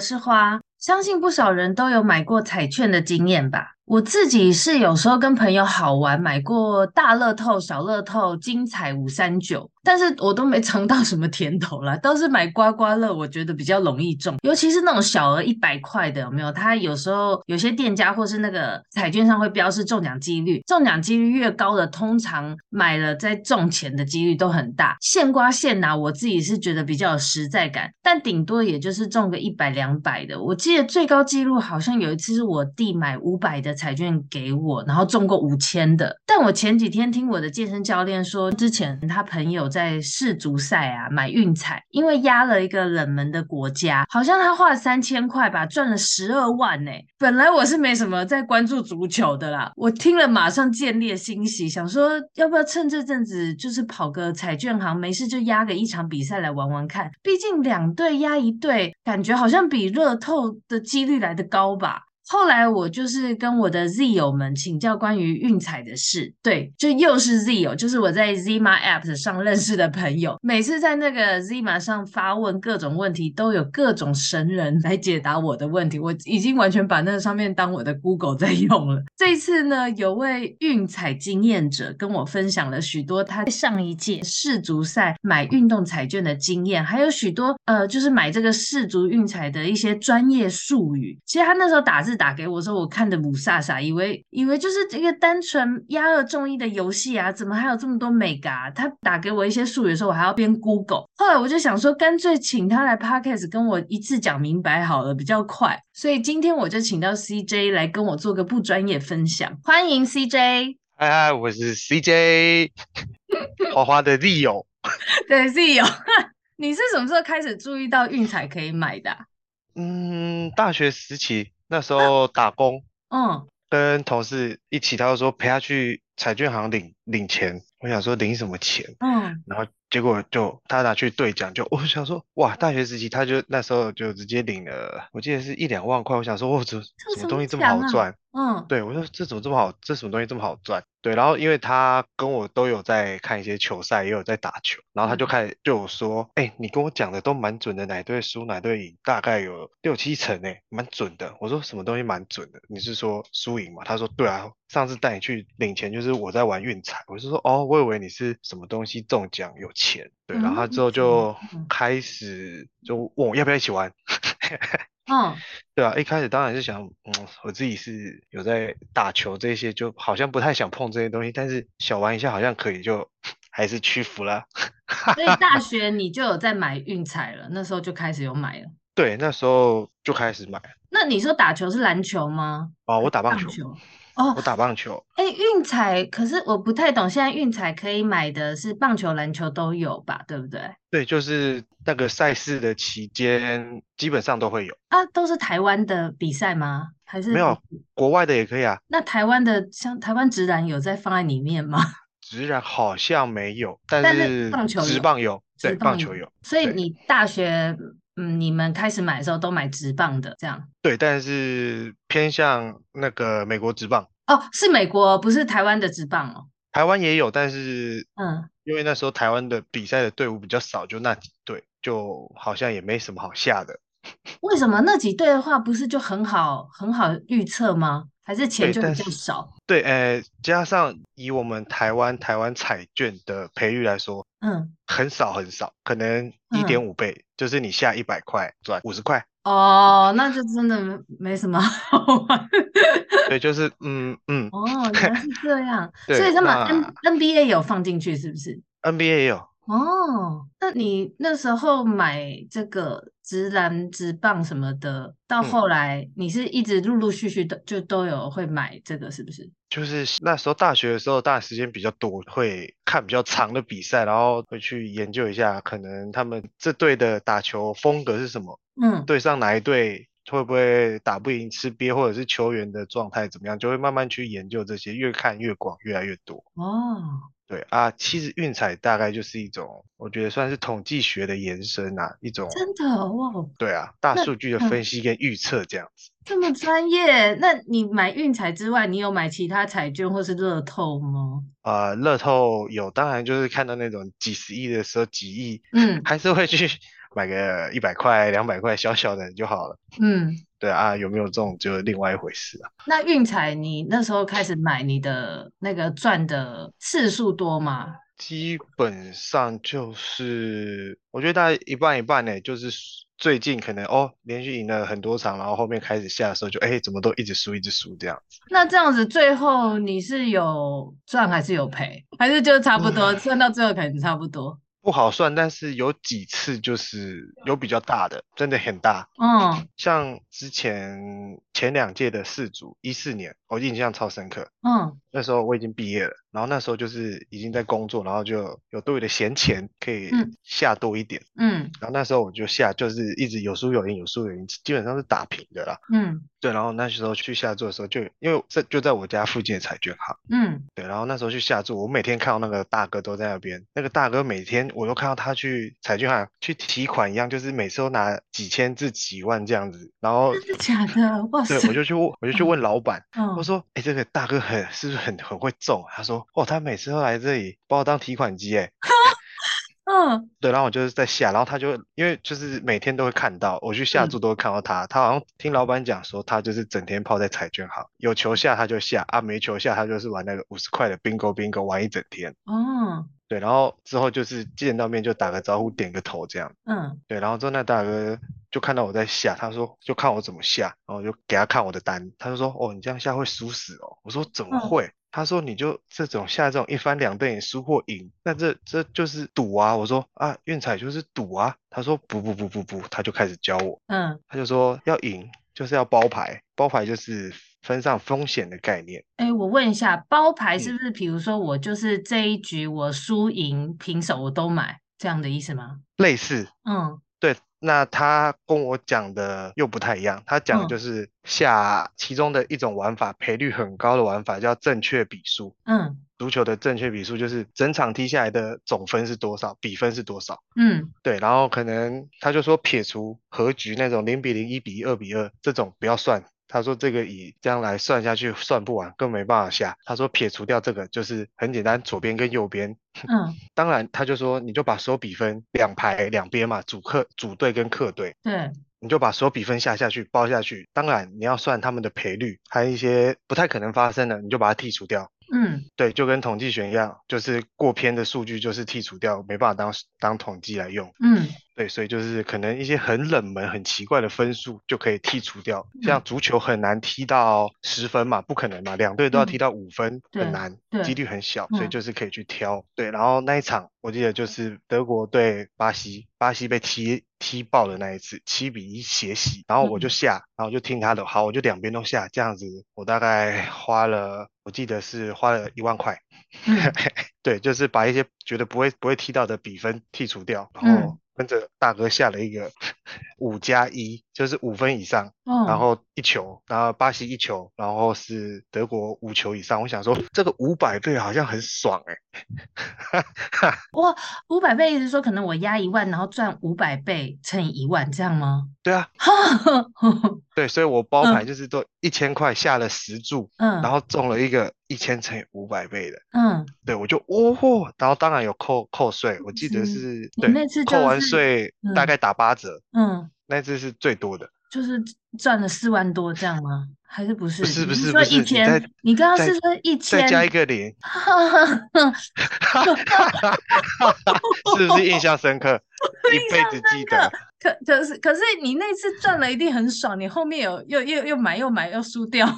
是花，相信不少人都有买过彩券的经验吧。我自己是有时候跟朋友好玩，买过大乐透、小乐透、精彩五三九。但是我都没尝到什么甜头啦，都是买刮刮乐，我觉得比较容易中，尤其是那种小额一百块的，有没有？它有时候有些店家或是那个彩券上会标示中奖几率，中奖几率越高的，通常买了再中钱的几率都很大。现刮现拿，我自己是觉得比较有实在感，但顶多也就是中个一百两百的。我记得最高纪录好像有一次是我弟买五百的彩券给我，然后中过五千的。但我前几天听我的健身教练说，之前他朋友在。在世足赛啊买运彩，因为压了一个冷门的国家，好像他花了三千块吧，赚了十二万呢。本来我是没什么在关注足球的啦，我听了马上见猎心喜，想说要不要趁这阵子就是跑个彩券行，没事就压个一场比赛来玩玩看。毕竟两队压一队，感觉好像比乐透的几率来得高吧。后来我就是跟我的 Z 友们请教关于运彩的事，对，就又是 Z 友，就是我在 Zima App 上认识的朋友。每次在那个 Zima 上发问各种问题，都有各种神人来解答我的问题。我已经完全把那上面当我的 Google 在用了。这一次呢，有位运彩经验者跟我分享了许多他在上一届世足赛买运动彩券的经验，还有许多呃，就是买这个世足运彩的一些专业术语。其实他那时候打字。打给我说，我看的雾煞煞，以为以为就是一个单纯压二中一的游戏啊，怎么还有这么多美嘎？他打给我一些术语的时候，我还要边 Google。后来我就想说，干脆请他来 Podcast 跟我一次讲明白好了，比较快。所以今天我就请到 CJ 来跟我做个不专业分享，欢迎 CJ。嗨嗨，我是 CJ，花花的利友。对利友，你是什么时候开始注意到运彩可以买的啊？嗯，大学时期。那时候打工，嗯，跟同事一起，他就说陪他去彩券行领领钱。我想说领什么钱？嗯，然后结果就他拿去兑奖，就我想说哇，大学时期他就那时候就直接领了，我记得是一两万块。我想说哇，这什么东西这么好赚？嗯，对，我说这怎么这么好？这什么东西这么好赚？对，然后因为他跟我都有在看一些球赛，也有在打球，然后他就开始对我说：“哎、你跟我讲的都蛮准的，哪队输哪队赢，大概有六七成诶，蛮准的。”我说：“什么东西蛮准的？你是说输赢吗？”他说：“对啊，上次带你去领钱就是我在玩运彩。”我就说：“哦，我以为你是什么东西中奖有钱。”对，然后他之后就开始就问我要不要一起玩。嗯，对啊，一开始当然是想，嗯，我自己是有在打球这些，就好像不太想碰这些东西，但是小玩一下好像可以，就 还是屈服了。所以大学你就有在买运彩了，那时候就开始有买了。对，那时候就开始买。那你说打球是篮球吗？哦，我打棒球。棒球哦，我打棒球。哎，运彩，可是我不太懂，现在运彩可以买的是棒球、篮球都有吧？对不对？对，就是那个赛事的期间，基本上都会有啊。都是台湾的比赛吗？还是没有国外的也可以啊？那台湾的像台湾直男有在放在里面吗？职篮好像没有，但是棒球直棒有，对，棒球有。所以你大学。嗯，你们开始买的时候都买直棒的这样？对，但是偏向那个美国直棒哦，是美国，不是台湾的直棒哦。台湾也有，但是嗯，因为那时候台湾的比赛的队伍比较少，就那几队，就好像也没什么好下的。为什么那几队的话，不是就很好很好预测吗？还是钱就比较少？对，呃，加上以我们台湾台湾彩券的赔率来说，嗯，很少很少，可能一点五倍，嗯、就是你下一百块赚五十块。哦，那就真的没什么好玩。对，就是嗯嗯。哦，原来是这样。所以他们 N NBA 有放进去是不是？NBA 也有。哦，那你那时候买这个直篮、直棒什么的，到后来你是一直陆陆续续的就都有会买这个，是不是？就是那时候大学的时候，大概时间比较多，会看比较长的比赛，然后会去研究一下，可能他们这队的打球风格是什么，嗯，对上哪一队会不会打不赢、吃瘪，或者是球员的状态怎么样，就会慢慢去研究这些，越看越广，越来越多。哦。对啊，其实运彩大概就是一种，我觉得算是统计学的延伸啊，一种真的哇。对啊，大数据的分析跟预测这样子。嗯、这么专业？那你买运彩之外，你有买其他彩券或是乐透吗？呃，乐透有，当然就是看到那种几十亿的时候，几亿，嗯，还是会去买个一百块、两百块小小的就好了。嗯。对啊，有没有这种就另外一回事啊。那运彩你那时候开始买，你的那个赚的次数多吗？基本上就是，我觉得大概一半一半呢。就是最近可能哦，连续赢了很多场，然后后面开始下的时候就哎，怎么都一直输一直输这样子。那这样子最后你是有赚还是有赔，还是就差不多？赚、嗯、到最后可能差不多。不好算，但是有几次就是有比较大的，真的很大。嗯，像之前前两届的四组，一四年，我印象超深刻。嗯，那时候我已经毕业了。然后那时候就是已经在工作，然后就有多余的闲钱可以下多一点。嗯，然后那时候我就下，就是一直有输有赢，有输有赢，基本上是打平的啦。嗯，对。然后那时候去下注的时候就，就因为这就在我家附近的彩券行。嗯，对。然后那时候去下注，我每天看到那个大哥都在那边，那个大哥每天我都看到他去彩券行去提款一样，就是每次都拿几千至几万这样子。然后真的假的？哇塞！对，我就去问，我就去问老板，嗯、我说：“哎，这个大哥很是不是很很会中？”他说。哦，他每次都来这里把我当提款机，哎，嗯，对，然后我就是在下，然后他就因为就是每天都会看到我去下注都会看到他，嗯、他好像听老板讲说他就是整天泡在彩券行，有球下他就下啊，没球下他就是玩那个五十块的 bingo bingo 玩一整天，哦，对，然后之后就是见到面就打个招呼点个头这样，嗯，对，然后之后那大哥就看到我在下，他说就看我怎么下，然后就给他看我的单，他就说哦，你这样下会输死哦，我说怎么会？嗯他说：“你就这种下这种一翻两瞪眼输或赢，那这这就是赌啊！”我说：“啊，运彩就是赌啊！”他说：“不不不不不，他就开始教我。”嗯，他就说要赢就是要包牌，包牌就是分散风险的概念。哎，我问一下，包牌是不是比如说我就是这一局我输赢平手我都买这样的意思吗？类似，嗯。那他跟我讲的又不太一样，他讲的就是下其中的一种玩法，赔率很高的玩法叫正确比数。嗯，足球的正确比数就是整场踢下来的总分是多少，比分是多少。嗯，对，然后可能他就说撇除和局那种零比零、一比一、二比二这种不要算。他说这个以这样来算下去算不完，更没办法下。他说撇除掉这个就是很简单，左边跟右边。嗯，当然他就说你就把所有比分两排两边嘛，主客主队跟客队。对，你就把所有比分下下去包下去。当然你要算他们的赔率，还有一些不太可能发生的，你就把它剔除掉。嗯，对，就跟统计学一样，就是过偏的数据就是剔除掉，没办法当当统计来用。嗯。对，所以就是可能一些很冷门、很奇怪的分数就可以剔除掉。像足球很难踢到十分嘛，不可能嘛，两队都要踢到五分，嗯、很难，几率很小，所以就是可以去挑。对，然后那一场我记得就是德国对巴西，巴西被踢踢爆的那一次，七比一血洗，然后我就下，然后就听他的，好，我就两边都下，这样子我大概花了，我记得是花了一万块。嗯、对，就是把一些觉得不会不会踢到的比分剔除掉，然后。嗯跟着大哥下了一个五加一，就是五分以上，嗯、然后一球，然后巴西一球，然后是德国五球以上。我想说，这个五百倍好像很爽哎、欸！哇，五百倍意思说可能我压一万，然后赚五百倍乘以一万，这样吗？对啊，对，所以我包牌就是都一千块下了十注，嗯，然后中了一个一千乘以五百倍的，嗯，对，我就哦嚯，然后当然有扣扣税，我记得是，是对，扣完税大概打八折，嗯，那次是最多的，就是赚了四万多这样吗？还是不是？不是不是不是，一千，你刚刚是说一千，再加一个零，是不是印象深刻？一辈子记得。可可是可是你那次赚了一定很爽，你后面有又又又买又买又输掉吗？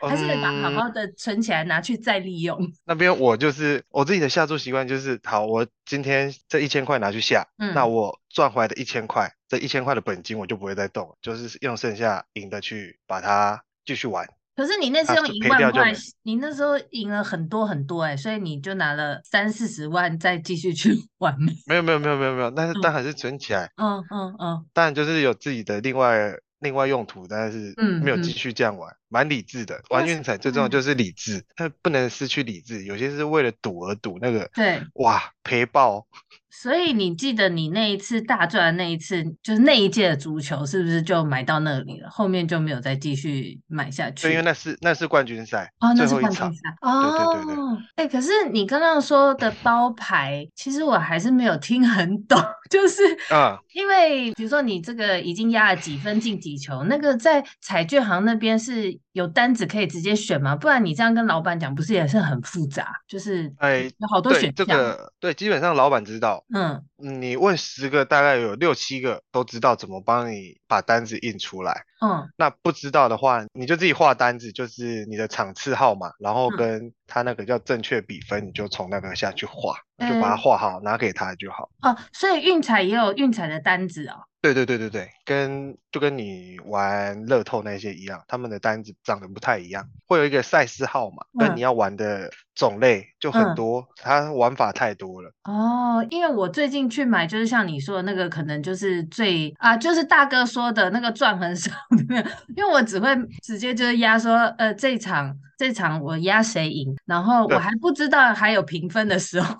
还是得把好好的存起来拿去再利用。嗯、那边我就是我自己的下注习惯就是，好，我今天这一千块拿去下，嗯、那我赚回来的一千块，这一千块的本金我就不会再动，就是用剩下赢的去把它继续玩。可是你那次用一万块，你那时候赢了很多很多哎、欸，所以你就拿了三四十万再继续去玩。没有没有没有没有没有，但是但还是存起来。嗯嗯嗯。当然就是有自己的另外另外用途，但是没有继续这样玩，嗯嗯、理智的。玩运彩最重要就是理智，它、嗯、不能失去理智。有些是为了赌而赌，那个对，哇赔爆。所以你记得你那一次大赚的那一次，就是那一届的足球，是不是就买到那里了？后面就没有再继续买下去。对，因为那是那是冠军赛哦，那是冠军赛哦。对对对对。哎、欸，可是你刚刚说的包牌，其实我还是没有听很懂，就是啊，因为比如说你这个已经压了几分进几球，那个在彩券行那边是有单子可以直接选吗？不然你这样跟老板讲，不是也是很复杂？就是哎，有好多选项。这个对，基本上老板知道。嗯，你问十个，大概有六七个都知道怎么帮你把单子印出来。嗯，那不知道的话，你就自己画单子，就是你的场次号码，然后跟他那个叫正确比分，你就从那个下去画，就把它画好，拿给他就好。哦，所以运彩也有运彩的单子哦。对对对对对，跟就跟你玩乐透那些一样，他们的单子长得不太一样，会有一个赛事号码，跟你要玩的种类就很多，嗯、它玩法太多了。哦，因为我最近去买，就是像你说的那个，可能就是最啊，就是大哥说的那个赚很少 的，因为我只会直接就是压说，呃，这场这场我压谁赢，然后我还不知道还有评分的时候。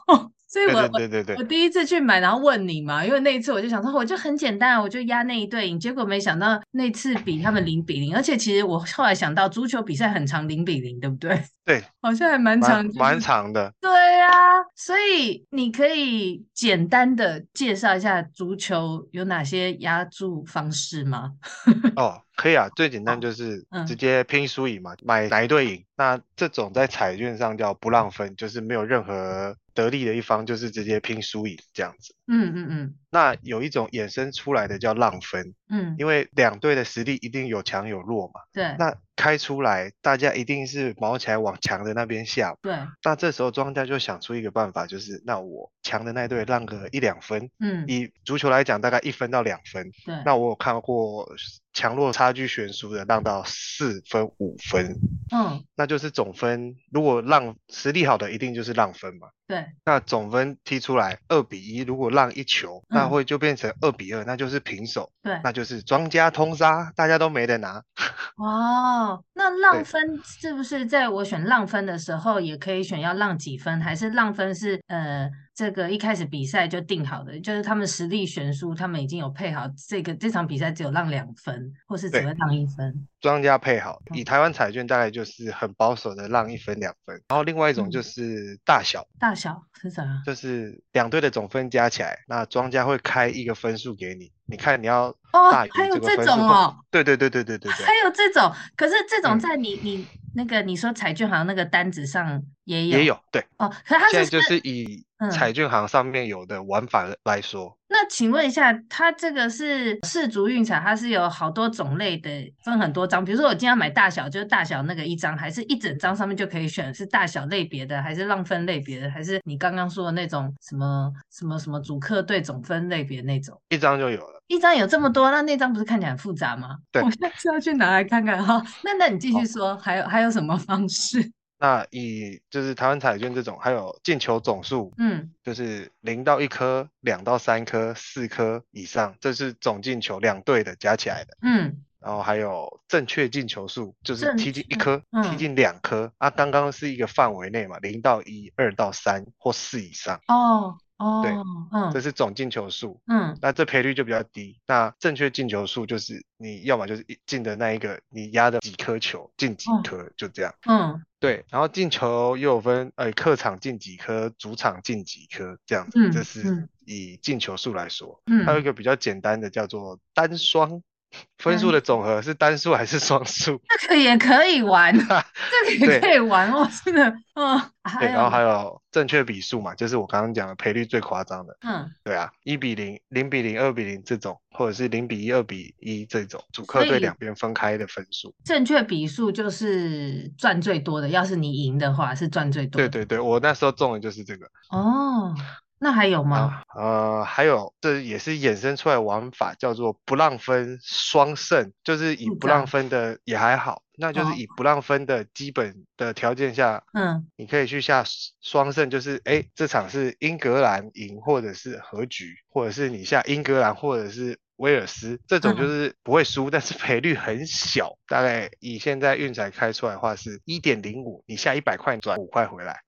所以我对对对对我，第一次去买，然后问你嘛，因为那一次我就想说，我就很简单，我就压那一对赢。结果没想到那次比他们零比零，而且其实我后来想到，足球比赛很长，零比零，对不对？对，好像还蛮长，蛮长的。对啊，所以你可以简单的介绍一下足球有哪些压注方式吗？哦。可以啊，最简单就是直接拼输赢嘛，嗯、买哪一队赢。那这种在彩券上叫不让分，就是没有任何得利的一方，就是直接拼输赢这样子。嗯嗯嗯。那有一种衍生出来的叫浪分，嗯，因为两队的实力一定有强有弱嘛。对。那开出来，大家一定是卯起来往强的那边下。对。那这时候庄家就想出一个办法，就是那我强的那队让个一两分。嗯。以足球来讲，大概一分到两分。对。那我有看过强弱差距悬殊的，让到四分五分。嗯。那就是总分，如果让实力好的，一定就是让分嘛。对。那总分踢出来二比一，如果让一球，那会就变成二比二，那就是平手。对。那就是庄家通杀，大家都没得拿。哦，那浪分是不是在我选浪分的时候，也可以选要浪几分？还是浪分是呃这个一开始比赛就定好的，就是他们实力悬殊，他们已经有配好这个这场比赛只有让两分，或是只会让一分？庄家配好，以台湾彩券大概就是很保守的让一分两分，然后另外一种就是大小，嗯、大小是啥？就是两队的总分加起来，那庄家会开一个分数给你。你看，你要哦，还有这种哦，对对对对对对对，还有这种，可是这种在你、嗯、你那个你说彩券行那个单子上也有，也有对哦，可是它现在就是以彩券行上面有的玩法来说。嗯、那请问一下，它这个是世足运彩，它是有好多种类的，分很多张，比如说我今天要买大小，就是大小那个一张，还是一整张上面就可以选是大小类别的，还是让分类别的，还是你刚刚说的那种什么什么什么主客队总分类别那种，一张就有了。一张有这么多，那那张不是看起来很复杂吗？对，我下次要去拿来看看哈。那那你继续说，还有还有什么方式？那以就是台湾彩券这种，还有进球总数，嗯，就是零到一颗、两到三颗、四颗以上，这是总进球两队的加起来的，嗯。然后还有正确进球数，就是踢进一颗、嗯、踢进两颗啊。刚刚是一个范围内嘛，零到一、二到三或四以上。哦。哦，对，嗯，这是总进球数，嗯，那这赔率就比较低。那正确进球数就是你要么就是进的那一个，你压的几颗球进几颗，就这样，嗯，对。然后进球又有分，呃，客场进几颗，主场进几颗，这样子，嗯，这是以进球数来说。嗯，还有一个比较简单的叫做单双，分数的总和是单数还是双数？这个也可以玩，这个也可以玩哦，真的，嗯。对，然后还有正确比数嘛，就是我刚刚讲的赔率最夸张的。嗯，对啊，一比零、零比零、二比零这种，或者是零比一、二比一这种，主客队两边分开的分数。正确比数就是赚最多的，要是你赢的话是赚最多的。对对对，我那时候中的就是这个。哦。那还有吗？啊、呃，还有，这也是衍生出来玩法，叫做不让分双胜，就是以不让分的也还好，那就是以不让分的基本的条件下，嗯，你可以去下双胜，就是哎，这场是英格兰赢，或者是和局，或者是你下英格兰，或者是。威尔斯这种就是不会输，嗯、但是赔率很小，大概以现在运彩开出来的话是一点零五，你下一百块转五块回来，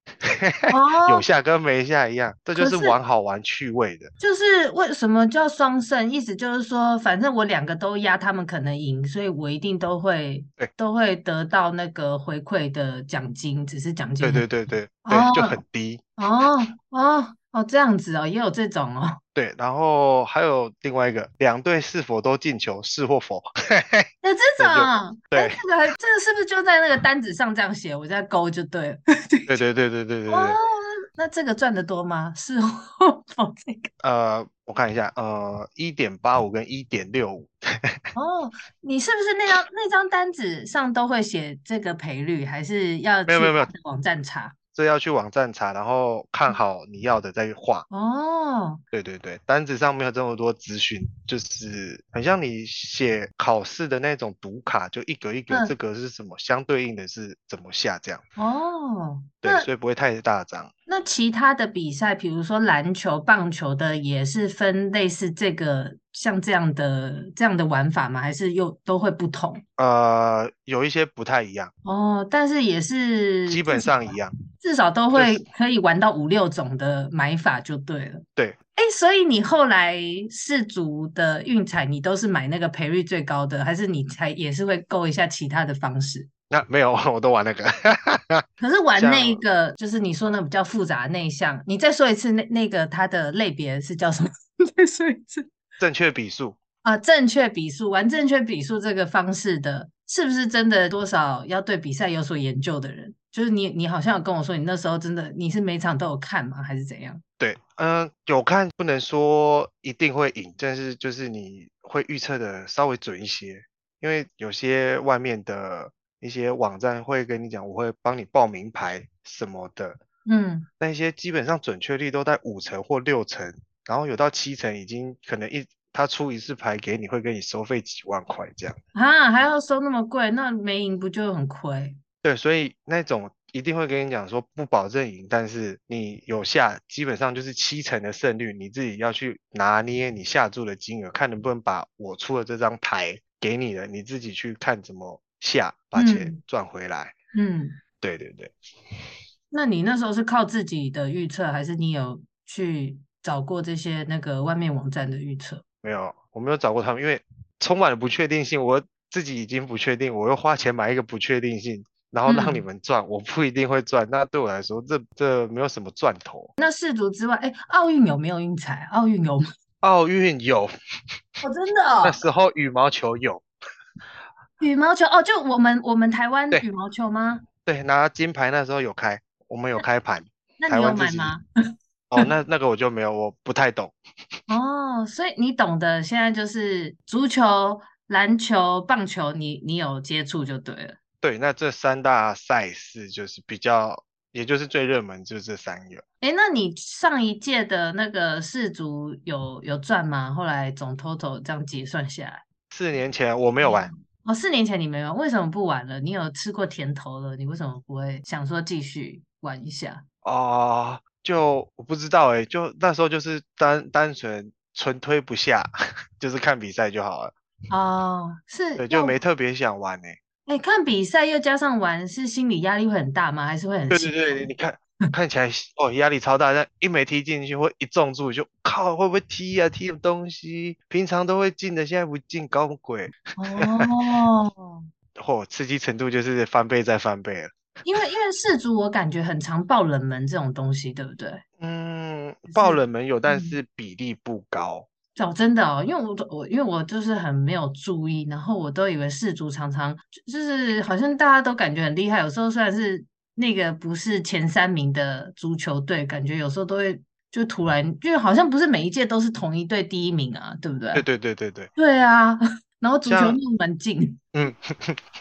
哦、有下跟没下一样，这就是玩好玩趣味的。就是为什么叫双胜？意思就是说，反正我两个都压，他们可能赢，所以我一定都会对都会得到那个回馈的奖金，只是奖金对对对对对，哦、就很低哦哦。哦，这样子哦，也有这种哦。对，然后还有另外一个，两队是否都进球，是或否？有这种？对，这个这个是不是就在那个单子上这样写？我在勾就对了。对对对对对对。哦，那这个赚得多吗？是或否？这个？呃，我看一下，呃，一点八五跟一点六五。哦，你是不是那张那张单子上都会写这个赔率，还是要没有没有网站查？这要去网站查，然后看好你要的再画。哦，对对对，单子上没有这么多资讯，就是很像你写考试的那种读卡，就一格一格，这个是什么，嗯、相对应的是怎么下这样。哦，对，所以不会太大张。那其他的比赛，比如说篮球、棒球的，也是分类似这个像这样的这样的玩法吗？还是又都会不同？呃，有一些不太一样。哦，但是也是基本上一样。至少都会可以玩到五六种的买法就对了。对，哎，所以你后来世足的运彩，你都是买那个赔率最高的，还是你才也是会勾一下其他的方式？那没有，我都玩那个。可是玩那个，就是你说那比较复杂的那一项，你再说一次，那那个它的类别是叫什么？再说一次。正确比数啊，正确比数，玩正确比数这个方式的，是不是真的多少要对比赛有所研究的人？就是你，你好像有跟我说，你那时候真的你是每场都有看吗？还是怎样？对，嗯、呃，有看，不能说一定会赢，但是就是你会预测的稍微准一些，因为有些外面的一些网站会跟你讲，我会帮你报名牌什么的，嗯，那些基本上准确率都在五成或六成，然后有到七成，已经可能一他出一次牌给你会给你收费几万块这样啊，还要收那么贵，那没赢不就很亏？对，所以那种一定会跟你讲说不保证赢，但是你有下，基本上就是七成的胜率，你自己要去拿捏你下注的金额，看能不能把我出的这张牌给你的，你自己去看怎么下，把钱赚回来。嗯，嗯对对对。那你那时候是靠自己的预测，还是你有去找过这些那个外面网站的预测？没有，我没有找过他们，因为充满了不确定性，我自己已经不确定，我又花钱买一个不确定性。然后让你们赚，嗯、我不一定会赚。那对我来说，这这没有什么赚头。那世足之外，哎，奥运有没有运彩？奥运有吗？奥运有。哦，真的哦。那时候羽毛球有。羽毛球哦，就我们我们台湾羽毛球吗？对，对，拿金牌那时候有开，我们有开盘。那你有买吗？哦，那那个我就没有，我不太懂。哦，所以你懂的现在就是足球、篮球、棒球，你你有接触就对了。对，那这三大赛事就是比较，也就是最热门，就是这三个。哎，那你上一届的那个世足有有赚吗？后来总 total 这样结算下来，四年前我没有玩。哦，四年前你没有，为什么不玩了？你有吃过甜头了，你为什么不会想说继续玩一下？哦，就我不知道哎，就那时候就是单单纯纯推不下，就是看比赛就好了。哦，是，对，就没特别想玩哎。哎，看比赛又加上玩，是心理压力会很大吗？还是会很？对对对，你看看起来哦，压力超大，但一没踢进去，或一中注就靠，会不会踢啊？踢东西？平常都会进的，现在不进，搞鬼。哦。嚯、哦，刺激程度就是翻倍再翻倍了。因为因为世足，我感觉很常爆冷门这种东西，对不对？嗯，爆冷门有，但是比例不高。哦，真的哦，因为我我因为我就是很没有注意，然后我都以为世足常常就是好像大家都感觉很厉害，有时候虽然是那个不是前三名的足球队，感觉有时候都会就突然就好像不是每一届都是同一队第一名啊，对不对？对对对对对。对啊，然后足球那么蛮近。嗯，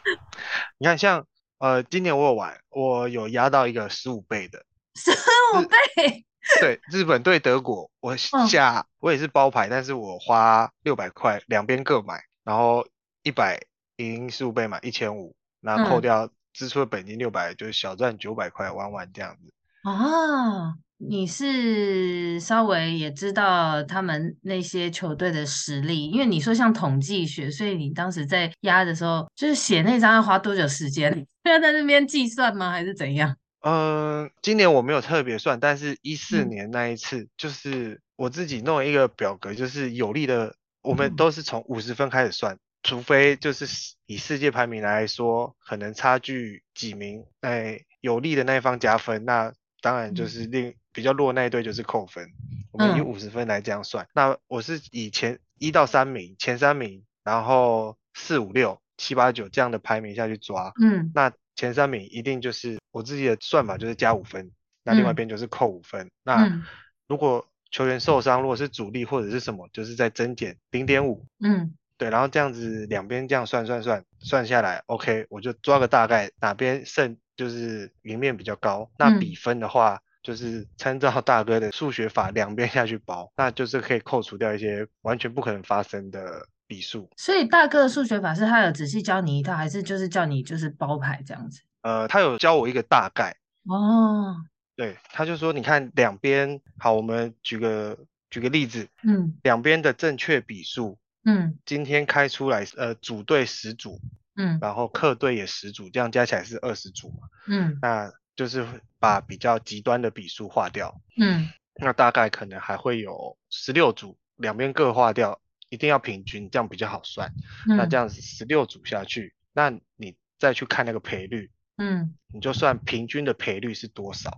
你看像呃今年我有玩，我有压到一个十五倍的。十五倍。对，日本对德国，我 下、哦、我也是包牌，但是我花六百块，两边各买，然后一百赢十五倍嘛，一千五，那扣掉支出的本金六百，就是小赚九百块，玩玩这样子。啊，你是稍微也知道他们那些球队的实力，因为你说像统计学，所以你当时在压的时候，就是写那张要花多久时间？要在那边计算吗？还是怎样？嗯，今年我没有特别算，但是一四年那一次，就是我自己弄一个表格，就是有利的，我们都是从五十分开始算，除非就是以世界排名来说，可能差距几名，哎，有利的那一方加分，那当然就是另比较弱那一队就是扣分，我们以五十分来这样算。那我是以前一到三名，前三名，然后四五六七八九这样的排名下去抓，嗯，那。前三名一定就是我自己的算法，就是加五分，那另外一边就是扣五分。嗯、那如果球员受伤，如果是主力或者是什么，就是在增减零点五。嗯，对，然后这样子两边这样算算算算下来，OK，我就抓个大概哪边胜就是赢面比较高。那比分的话，嗯、就是参照大哥的数学法，两边下去包，那就是可以扣除掉一些完全不可能发生的。笔数，所以大哥的数学法是他有仔细教你一套，还是就是叫你就是包牌这样子？呃，他有教我一个大概。哦，对，他就说，你看两边，好，我们举个举个例子，嗯，两边的正确笔数，嗯，今天开出来，呃，主队十组，嗯，然后客队也十组，这样加起来是二十组嘛，嗯，那就是把比较极端的笔数划掉，嗯，那大概可能还会有十六组，两边各划掉。一定要平均，这样比较好算。嗯、那这样子十六组下去，那你再去看那个赔率，嗯，你就算平均的赔率是多少？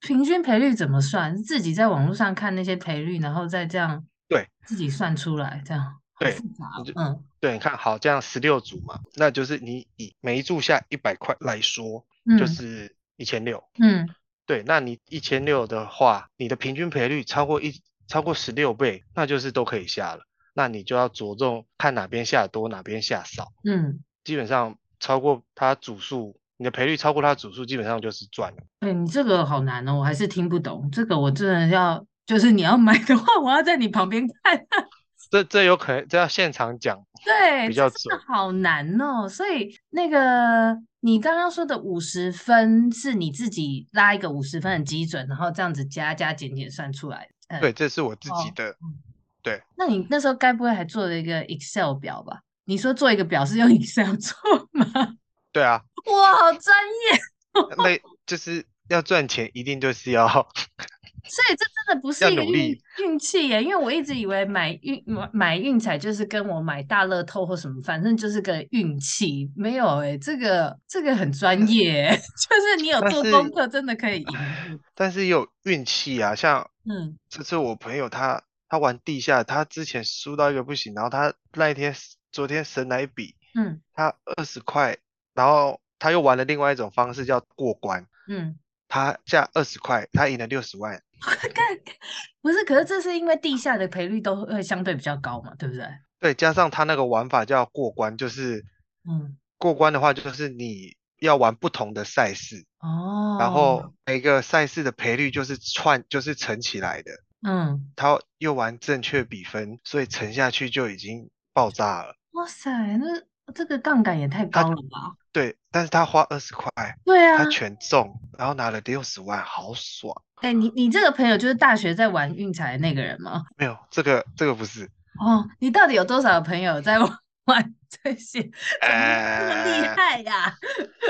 平均赔率怎么算？是自己在网络上看那些赔率，然后再这样对自己算出来，这样对，嗯，对，你看好这样十六组嘛，那就是你以每一注下一百块来说，嗯、就是一千六，嗯，对，那你一千六的话，你的平均赔率超过一超过十六倍，那就是都可以下了。那你就要着重看哪边下多，哪边下少。嗯，基本上超过它组数，你的赔率超过它组数，基本上就是赚了。哎、欸，你这个好难哦，我还是听不懂。这个我真的要，就是你要买的话，我要在你旁边看。这这有可能，这要现场讲。对，比较准。好难哦。所以那个你刚刚说的五十分，是你自己拉一个五十分的基准，然后这样子加加减减算出来对，这是我自己的。哦对，那你那时候该不会还做了一个 Excel 表吧？你说做一个表是用 Excel 做吗？对啊。哇，好专业。那就是要赚钱，一定就是要。所以这真的不是一个运运气耶，因为我一直以为买运买买运彩就是跟我买大乐透或什么，反正就是个运气。没有哎，这个这个很专业，就是你有做功课，真的可以赢。但是也有运气啊，像嗯，这次我朋友他。他玩地下，他之前输到一个不行，然后他那一天昨天神来笔，嗯，他二十块，然后他又玩了另外一种方式叫过关，嗯，他下二十块，他赢了六十万。不是，可是这是因为地下的赔率都会相对比较高嘛，对不对？对，加上他那个玩法叫过关，就是，嗯，过关的话就是你要玩不同的赛事，哦，然后每个赛事的赔率就是串，就是乘起来的。嗯，他又玩正确比分，所以乘下去就已经爆炸了。哇塞，那这个杠杆也太高了吧？对，但是他花二十块，对啊，他全中，然后拿了六十万，好爽。哎、欸，你你这个朋友就是大学在玩运彩的那个人吗？没有，这个这个不是。哦，你到底有多少朋友在玩 玩这些？怎么这么厉害呀？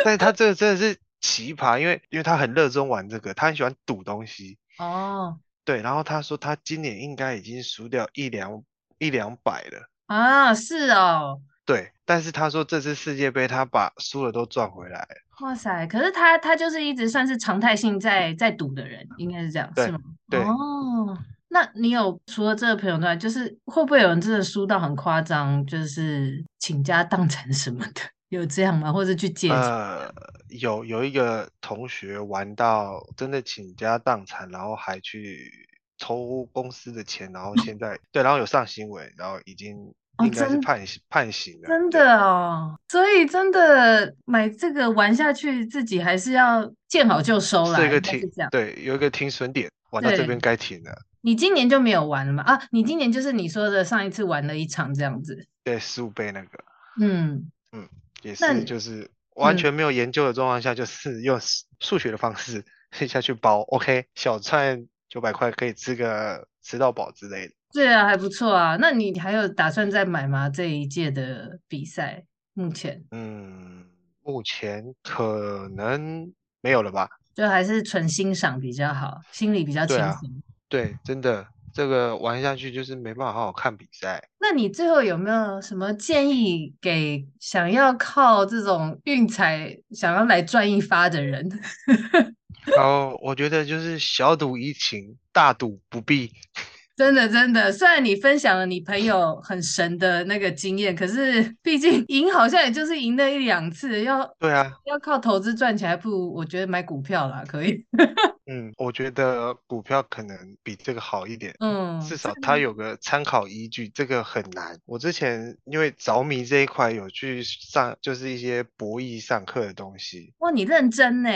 但是他这个真的是奇葩，因为因为他很热衷玩这个，他很喜欢赌东西。哦。对，然后他说他今年应该已经输掉一两一两百了啊，是哦，对，但是他说这次世界杯他把输了都赚回来了。哇塞，可是他他就是一直算是常态性在在赌的人，应该是这样，是吗？对哦，那你有除了这个朋友之外，就是会不会有人真的输到很夸张，就是倾家荡产什么的，有这样吗？或者去借钱？呃，有有一个同学玩到真的倾家荡产，然后还去偷公司的钱，然后现在对，然后有上新闻，然后已经。应该是判刑，哦、判刑的，真的哦。所以真的买这个玩下去，自己还是要见好就收了。是一个停，对，有一个停损点，玩到这边该停了。你今年就没有玩了吗？啊，你今年就是你说的上一次玩了一场这样子。对，十五倍那个。嗯嗯，也是，就是完全没有研究的状况下，就是用数学的方式 下去包。OK，小菜九百块可以吃个吃到饱之类的。对啊，还不错啊。那你还有打算再买吗？这一届的比赛目前？嗯，目前可能没有了吧。就还是纯欣赏比较好，心里比较轻松。对啊，对，真的，这个玩下去就是没办法好好看比赛。那你最后有没有什么建议给想要靠这种运彩想要来赚一发的人？好，我觉得就是小赌怡情，大赌不必。真的真的，虽然你分享了你朋友很神的那个经验，可是毕竟赢好像也就是赢了一两次，要对啊，要靠投资赚钱，还不如我觉得买股票啦，可以。嗯，我觉得股票可能比这个好一点，嗯，至少它有个参考依据，这个很难。我之前因为着迷这一块，有去上就是一些博弈上课的东西。哇，你认真呢？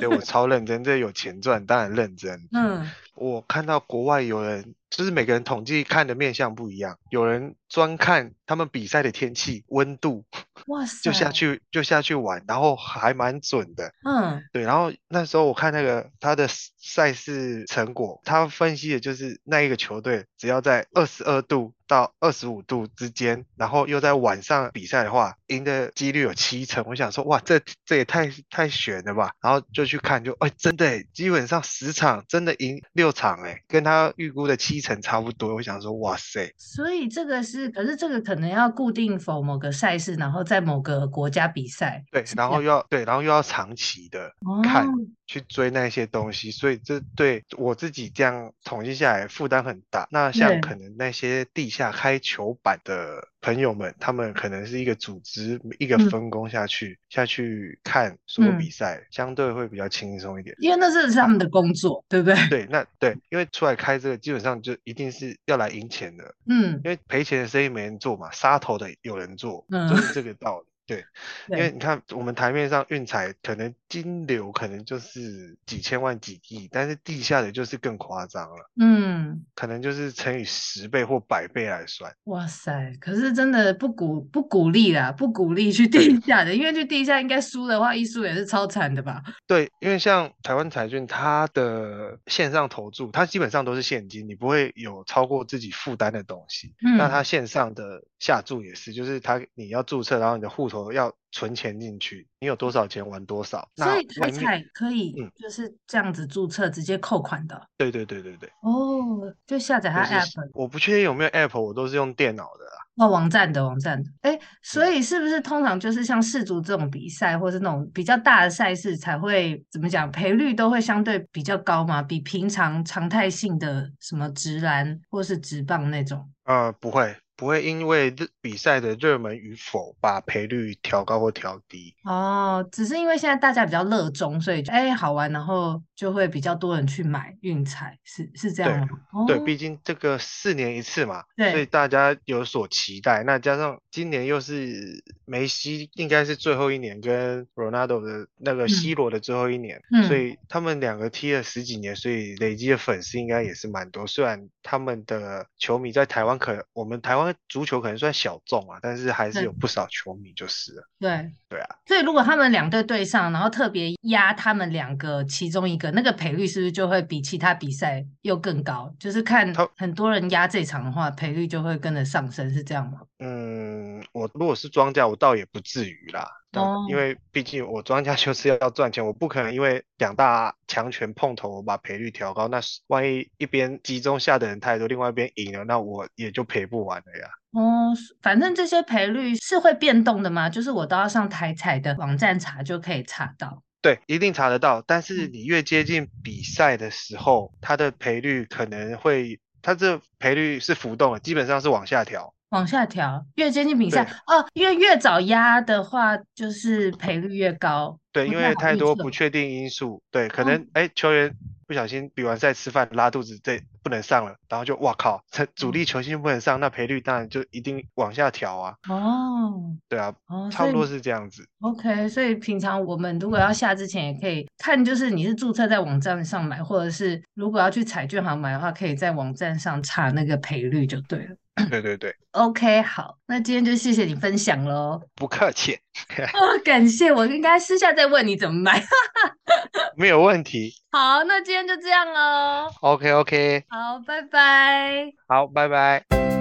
对，我超认真，这有钱赚，当然认真。嗯，我看到国外有人。就是每个人统计看的面相不一样，有人专看他们比赛的天气、温度，哇塞，就下去就下去玩，然后还蛮准的。嗯，对。然后那时候我看那个他的赛事成果，他分析的就是那一个球队只要在二十二度到二十五度之间，然后又在晚上比赛的话，赢的几率有七成。我想说，哇，这这也太太悬了吧！然后就去看就，就哎，真的，基本上十场真的赢六场，哎，跟他预估的七成差不多。我想说，哇塞！所以这个是，可是这个可能要固定否某个赛事，然后在某个国家比赛。对，然后又要对，然后又要长期的看。哦去追那些东西，所以这对我自己这样统计下来负担很大。那像可能那些地下开球板的朋友们，他们可能是一个组织，一个分工下去、嗯、下去看所有比赛、嗯，相对会比较轻松一点。因为那是他们的工作，对不对？对，那对，因为出来开这个基本上就一定是要来赢钱的。嗯，因为赔钱的生意没人做嘛，杀头的有人做，嗯、就是这个道理。对，因为你看我们台面上运彩可能金流可能就是几千万几亿，但是地下的就是更夸张了，嗯，可能就是乘以十倍或百倍来算。哇塞，可是真的不鼓不鼓励啦，不鼓励去地下的，因为去地下应该输的话，一输也是超惨的吧？对，因为像台湾彩券，它的线上投注，它基本上都是现金，你不会有超过自己负担的东西。嗯，那它线上的下注也是，就是它你要注册，然后你的户头。要存钱进去，你有多少钱玩多少。所以台彩可以，就是这样子注册、嗯，直接扣款的。对对对对对。哦，就下载它 app。我不确定有没有 app，我都是用电脑的啦。哦，网站的网站的。哎，所以是不是通常就是像世足这种比赛，或是那种比较大的赛事，才会怎么讲，赔率都会相对比较高嘛？比平常常态性的什么直篮或是直棒那种？呃，不会。不会因为比赛的热门与否，把赔率调高或调低。哦，只是因为现在大家比较热衷，所以哎好玩，然后就会比较多人去买运彩，是是这样吗？对，哦、对，毕竟这个四年一次嘛，对，所以大家有所期待。那加上今年又是梅西应该是最后一年，跟罗纳多的那个 C 罗的最后一年，嗯，所以他们两个踢了十几年，所以累积的粉丝应该也是蛮多。虽然他们的球迷在台湾可，我们台湾。足球可能算小众啊，但是还是有不少球迷就是了。对对啊，所以如果他们两队对上，然后特别压他们两个其中一个，那个赔率是不是就会比其他比赛又更高？就是看很多人压这场的话，赔率就会跟着上升，是这样吗？嗯，我如果是庄家，我倒也不至于啦。哦，因为毕竟我庄家就是要赚钱，我不可能因为两大强权碰头，我把赔率调高。那万一一边集中下的人太多，另外一边赢了，那我也就赔不完了呀。哦，反正这些赔率是会变动的吗？就是我都要上台彩的网站查就可以查到。对，一定查得到。但是你越接近比赛的时候，它的赔率可能会，它这赔率是浮动的，基本上是往下调。往下调，越接近比赛哦，因为越早压的话，就是赔率越高。对，因为太多不确定因素。对，可能哎、嗯，球员不小心比完赛吃饭拉肚子，这不能上了，然后就哇靠，这主力球星不能上，嗯、那赔率当然就一定往下调啊。哦，对啊，哦、差不多是这样子。OK，所以平常我们如果要下之前，也可以看，就是你是注册在网站上买，或者是如果要去彩券行买的话，可以在网站上查那个赔率就对了。对对对，OK，好，那今天就谢谢你分享喽。不客气。哦，感谢，我应该私下再问你怎么买。没有问题。好，那今天就这样喽。OK OK。好，拜拜。好，拜拜。